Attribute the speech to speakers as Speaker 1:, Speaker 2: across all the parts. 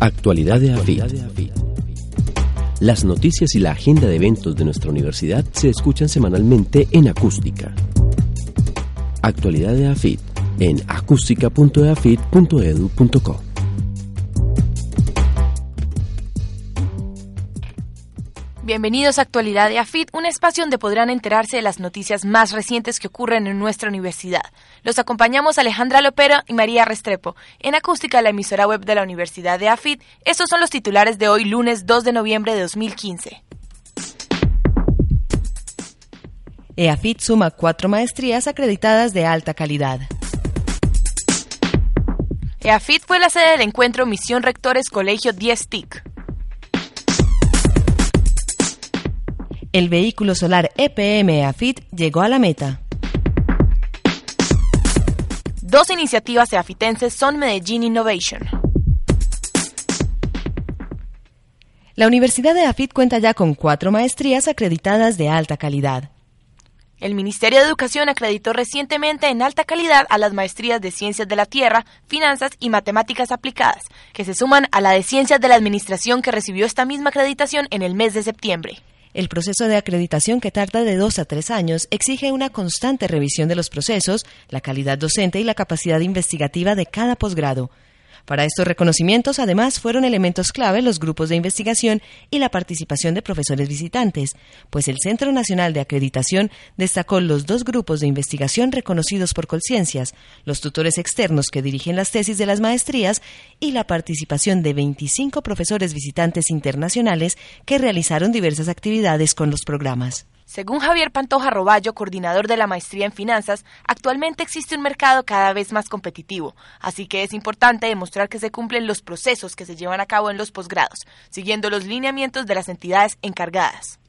Speaker 1: Actualidad de AFIT. Las noticias y la agenda de eventos de nuestra universidad se escuchan semanalmente en acústica. Actualidad de AFIT en acústica.eafit.edu.co.
Speaker 2: Bienvenidos a Actualidad de AFIT, un espacio donde podrán enterarse de las noticias más recientes que ocurren en nuestra universidad. Los acompañamos Alejandra Lopero y María Restrepo. En Acústica, la emisora web de la Universidad de AFIT, estos son los titulares de hoy, lunes 2 de noviembre de 2015.
Speaker 3: EAFIT suma cuatro maestrías acreditadas de alta calidad.
Speaker 2: EAFIT fue la sede del encuentro Misión Rectores Colegio 10 TIC.
Speaker 3: El vehículo solar EPM AFIT llegó a la meta.
Speaker 2: Dos iniciativas eafitenses son Medellín Innovation.
Speaker 3: La Universidad de AFIT cuenta ya con cuatro maestrías acreditadas de alta calidad.
Speaker 2: El Ministerio de Educación acreditó recientemente en alta calidad a las maestrías de Ciencias de la Tierra, Finanzas y Matemáticas Aplicadas, que se suman a la de Ciencias de la Administración que recibió esta misma acreditación en el mes de septiembre.
Speaker 3: El proceso de acreditación, que tarda de dos a tres años, exige una constante revisión de los procesos, la calidad docente y la capacidad investigativa de cada posgrado. Para estos reconocimientos, además, fueron elementos clave los grupos de investigación y la participación de profesores visitantes, pues el Centro Nacional de Acreditación destacó los dos grupos de investigación reconocidos por Colciencias, los tutores externos que dirigen las tesis de las maestrías y la participación de 25 profesores visitantes internacionales que realizaron diversas actividades con los programas.
Speaker 2: Según Javier Pantoja Roballo, coordinador de la maestría en finanzas, actualmente existe un mercado cada vez más competitivo, así que es importante demostrar que se cumplen los procesos que se llevan a cabo en los posgrados, siguiendo los lineamientos de las entidades encargadas.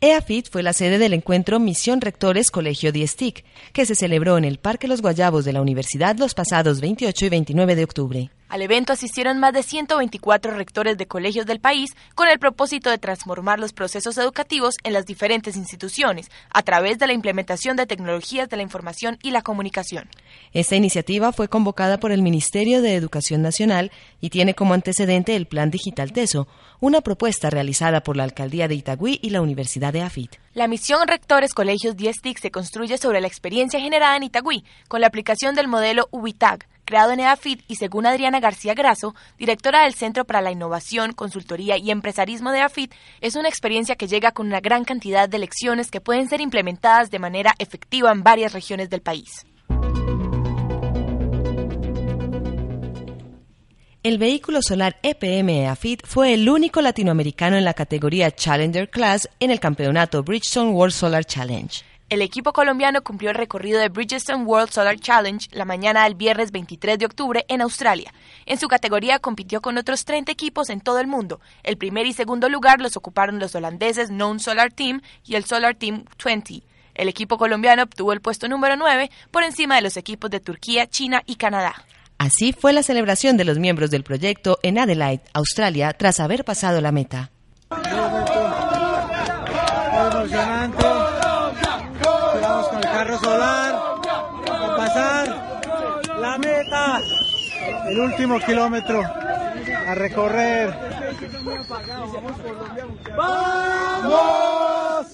Speaker 3: EAFIT fue la sede del encuentro Misión Rectores Colegio Diestic, que se celebró en el Parque Los Guayabos de la Universidad los pasados 28 y 29 de octubre.
Speaker 2: Al evento asistieron más de 124 rectores de colegios del país con el propósito de transformar los procesos educativos en las diferentes instituciones a través de la implementación de tecnologías de la información y la comunicación.
Speaker 3: Esta iniciativa fue convocada por el Ministerio de Educación Nacional y tiene como antecedente el Plan Digital TESO, una propuesta realizada por la Alcaldía de Itagüí y la Universidad de AFIT.
Speaker 2: La misión Rectores Colegios 10 TIC se construye sobre la experiencia generada en Itagüí con la aplicación del modelo UBITAG, creado en EAFIT y según Adriana García Graso, directora del Centro para la Innovación, Consultoría y Empresarismo de EAFIT, es una experiencia que llega con una gran cantidad de lecciones que pueden ser implementadas de manera efectiva en varias regiones del país.
Speaker 3: El vehículo solar EPM EAFIT fue el único latinoamericano en la categoría Challenger Class en el campeonato Bridgestone World Solar Challenge.
Speaker 2: El equipo colombiano cumplió el recorrido de Bridgestone World Solar Challenge la mañana del viernes 23 de octubre en Australia. En su categoría compitió con otros 30 equipos en todo el mundo. El primer y segundo lugar los ocuparon los holandeses Known Solar Team y el Solar Team 20. El equipo colombiano obtuvo el puesto número 9 por encima de los equipos de Turquía, China y Canadá.
Speaker 3: Así fue la celebración de los miembros del proyecto en Adelaide, Australia, tras haber pasado la meta.
Speaker 4: A pasar la meta, el último kilómetro a recorrer. ¡Vamos!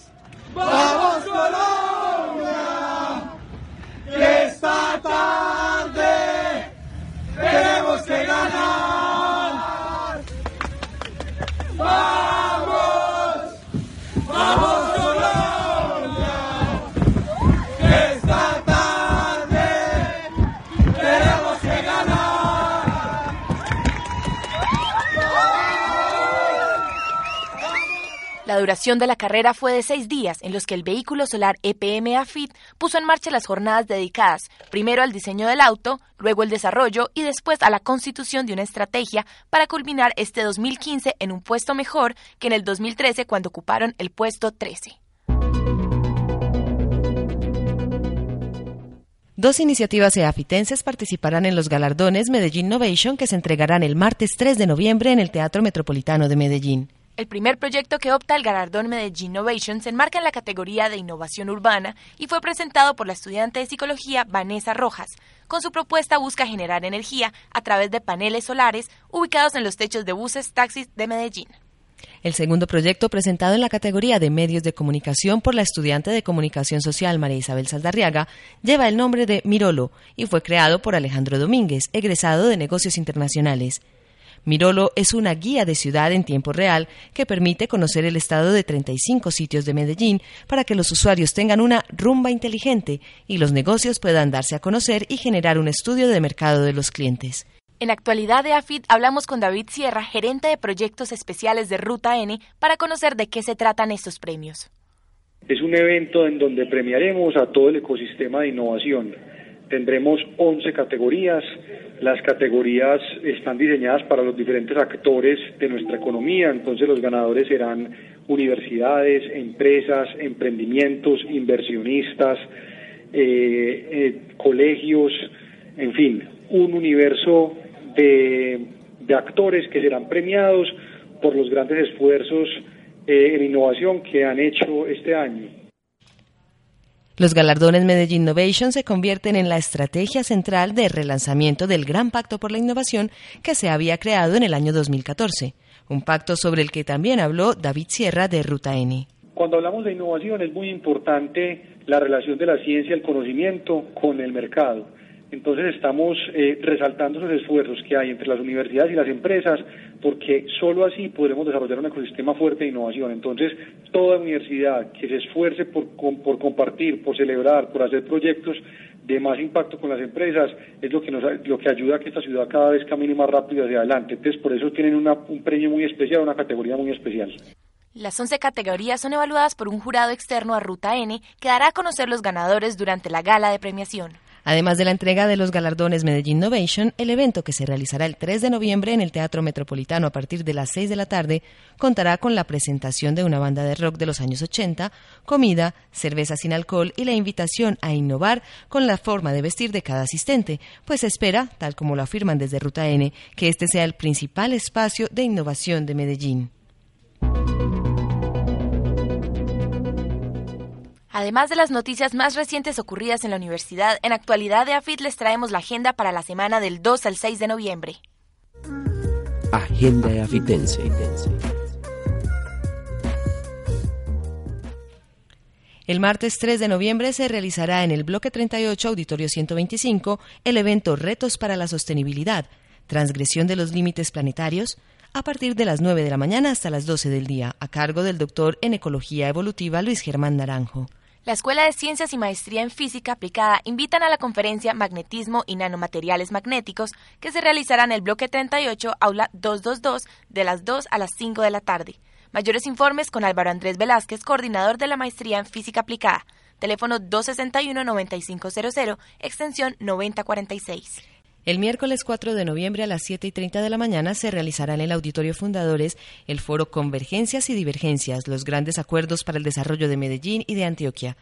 Speaker 4: ¡Vamos Colombia! Que esta tarde tenemos que ganar.
Speaker 2: Duración de la carrera fue de seis días, en los que el vehículo solar EPM AFIT puso en marcha las jornadas dedicadas primero al diseño del auto, luego el desarrollo y después a la constitución de una estrategia para culminar este 2015 en un puesto mejor que en el 2013 cuando ocuparon el puesto 13.
Speaker 3: Dos iniciativas eafitenses participarán en los galardones Medellín Innovation que se entregarán el martes 3 de noviembre en el Teatro Metropolitano de Medellín.
Speaker 2: El primer proyecto que opta el galardón Medellín Innovation se enmarca en la categoría de innovación urbana y fue presentado por la estudiante de psicología Vanessa Rojas. con su propuesta busca generar energía a través de paneles solares ubicados en los techos de buses taxis de Medellín.
Speaker 3: El segundo proyecto presentado en la categoría de medios de comunicación por la estudiante de comunicación social María Isabel Saldarriaga lleva el nombre de Mirolo y fue creado por Alejandro Domínguez, egresado de negocios internacionales. Mirolo es una guía de ciudad en tiempo real que permite conocer el estado de 35 sitios de Medellín para que los usuarios tengan una rumba inteligente y los negocios puedan darse a conocer y generar un estudio de mercado de los clientes.
Speaker 2: En actualidad de AFIT hablamos con David Sierra, gerente de proyectos especiales de Ruta N, para conocer de qué se tratan estos premios.
Speaker 5: Es un evento en donde premiaremos a todo el ecosistema de innovación. Tendremos 11 categorías. Las categorías están diseñadas para los diferentes actores de nuestra economía, entonces los ganadores serán universidades, empresas, emprendimientos, inversionistas, eh, eh, colegios, en fin, un universo de, actores que serán premiados por los grandes esfuerzos eh, en innovación que han hecho este año.
Speaker 3: Los galardones Medellín Innovation se convierten en la estrategia central de relanzamiento del Gran Pacto por la Innovación que se había creado en el año 2014, un pacto sobre el que también habló David Sierra de Ruta N.
Speaker 5: Cuando hablamos de innovación es muy importante la relación de la ciencia el conocimiento con el mercado. Entonces estamos eh, resaltando esos esfuerzos que hay entre las universidades y las empresas, porque solo así podremos desarrollar un ecosistema fuerte de innovación. Entonces, toda universidad que se esfuerce por, compartir, por celebrar, por hacer proyectos de más impacto con las empresas, es lo que, nos, lo que ayuda a que esta ciudad cada vez camine más rápido hacia adelante. Entonces, por eso tienen un premio muy especial, una categoría muy especial.
Speaker 2: Las 11 categorías son evaluadas por un jurado externo a Ruta N que dará a conocer los ganadores durante la gala de premiación.
Speaker 3: Además de la entrega de los galardones Medellín Innovation, el evento que se realizará el 3 de noviembre en el Teatro Metropolitano a partir de las 6 de la tarde contará con la presentación de una banda de rock de los años 80, comida, cerveza sin alcohol y la invitación a innovar con la forma de vestir de cada asistente, pues se espera, tal como lo afirman desde Ruta N, que este sea el principal espacio de innovación de Medellín.
Speaker 2: Además de las noticias más recientes ocurridas en la universidad, en actualidad de AFIT les traemos la agenda para la semana del 2 al 6 de noviembre.
Speaker 1: Agenda afitense.
Speaker 3: El martes 3 de noviembre se realizará en el bloque 38, Auditorio 125, el evento Retos para la Sostenibilidad, Transgresión de los Límites Planetarios, a partir de las 9 de la mañana hasta las 12 del día, a cargo del doctor en Ecología Evolutiva Luis Germán Naranjo.
Speaker 2: La Escuela de Ciencias y Maestría en Física Aplicada invitan a la conferencia Magnetismo y Nanomateriales Magnéticos que se realizará en el bloque 38, aula 222, de las 2 a las 5 de la tarde. Mayores informes con Álvaro Andrés Velázquez, coordinador de la Maestría en Física Aplicada. Teléfono 261-9500, extensión 9046.
Speaker 3: El miércoles 4 de noviembre a las 7 y 30 de la mañana se realizará en el Auditorio Fundadores el foro Convergencias y Divergencias, los grandes acuerdos para el desarrollo de Medellín y de Antioquia.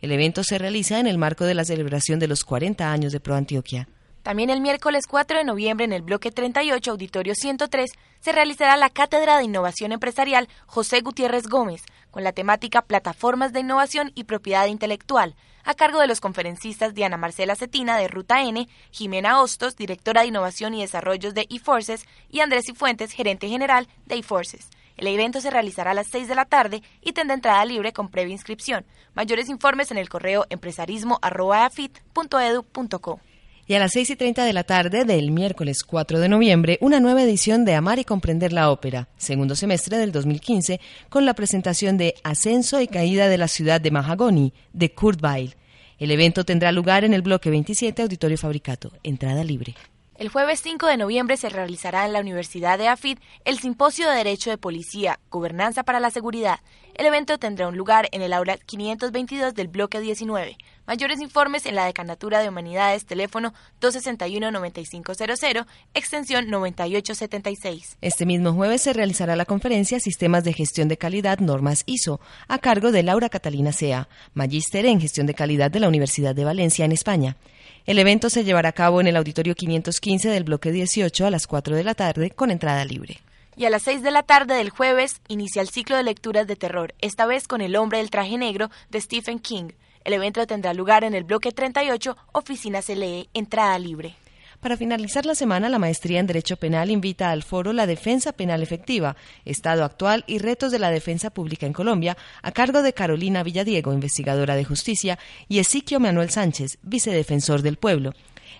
Speaker 3: El evento se realiza en el marco de la celebración de los 40 años de Pro Antioquia.
Speaker 2: También el miércoles 4 de noviembre en el bloque 38, Auditorio 103, se realizará la Cátedra de Innovación Empresarial José Gutiérrez Gómez, con la temática Plataformas de Innovación y Propiedad Intelectual, a cargo de los conferencistas Diana Marcela Cetina de Ruta N, Jimena Hostos, directora de Innovación y Desarrollos de eForces, y Andrés Cifuentes, gerente general de eForces. El evento se realizará a las 6 de la tarde y tendrá entrada libre con previa inscripción. Mayores informes en el correo empresarismo.afit.edu.co.
Speaker 3: Y a las 6 y 30 de la tarde del miércoles 4 de noviembre, una nueva edición de Amar y Comprender la Ópera, segundo semestre del 2015, con la presentación de Ascenso y Caída de la Ciudad de Mahagoni, de Kurt Weill. El evento tendrá lugar en el bloque 27, Auditorio Fabricato. Entrada libre.
Speaker 2: El jueves 5 de noviembre se realizará en la Universidad de AFID el Simposio de Derecho de Policía, Gobernanza para la Seguridad. El evento tendrá un lugar en el aula 522 del bloque 19. Mayores informes en la Decanatura de Humanidades, teléfono 261-9500, extensión 9876.
Speaker 3: Este mismo jueves se realizará la conferencia Sistemas de Gestión de Calidad Normas ISO, a cargo de Laura Catalina Sea, magíster en Gestión de Calidad de la Universidad de Valencia, en España. El evento se llevará a cabo en el Auditorio 515 del bloque 18 a las 4 de la tarde con entrada libre.
Speaker 2: Y a las 6 de la tarde del jueves inicia el ciclo de lecturas de terror, esta vez con El hombre del traje negro de Stephen King. El evento tendrá lugar en el bloque 38, Oficina CLE, entrada libre.
Speaker 3: Para finalizar la semana, la maestría en Derecho Penal invita al foro La Defensa Penal Efectiva, Estado actual y retos de la defensa pública en Colombia, a cargo de Carolina Villadiego, investigadora de justicia, y Ezequiel Manuel Sánchez, vicedefensor del pueblo.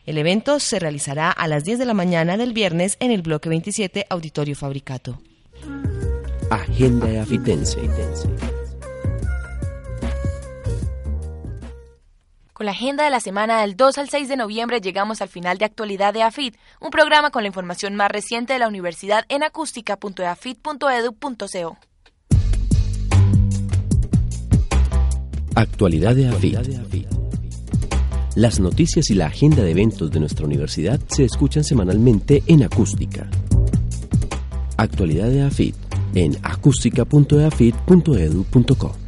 Speaker 3: El evento se realizará a las 10 de la mañana del viernes en el bloque 27, Auditorio Fabricato.
Speaker 1: Agenda Afitense.
Speaker 2: Con la agenda de la semana del 2 al 6 de noviembre llegamos al final de Actualidad de AFIT, un programa con la información más reciente de la universidad en acústica.eafit.edu.co.
Speaker 1: Actualidad de AFIT. Las noticias y la agenda de eventos de nuestra universidad se escuchan semanalmente en Acústica. Actualidad de AFIT en acústica.eafit.edu.co.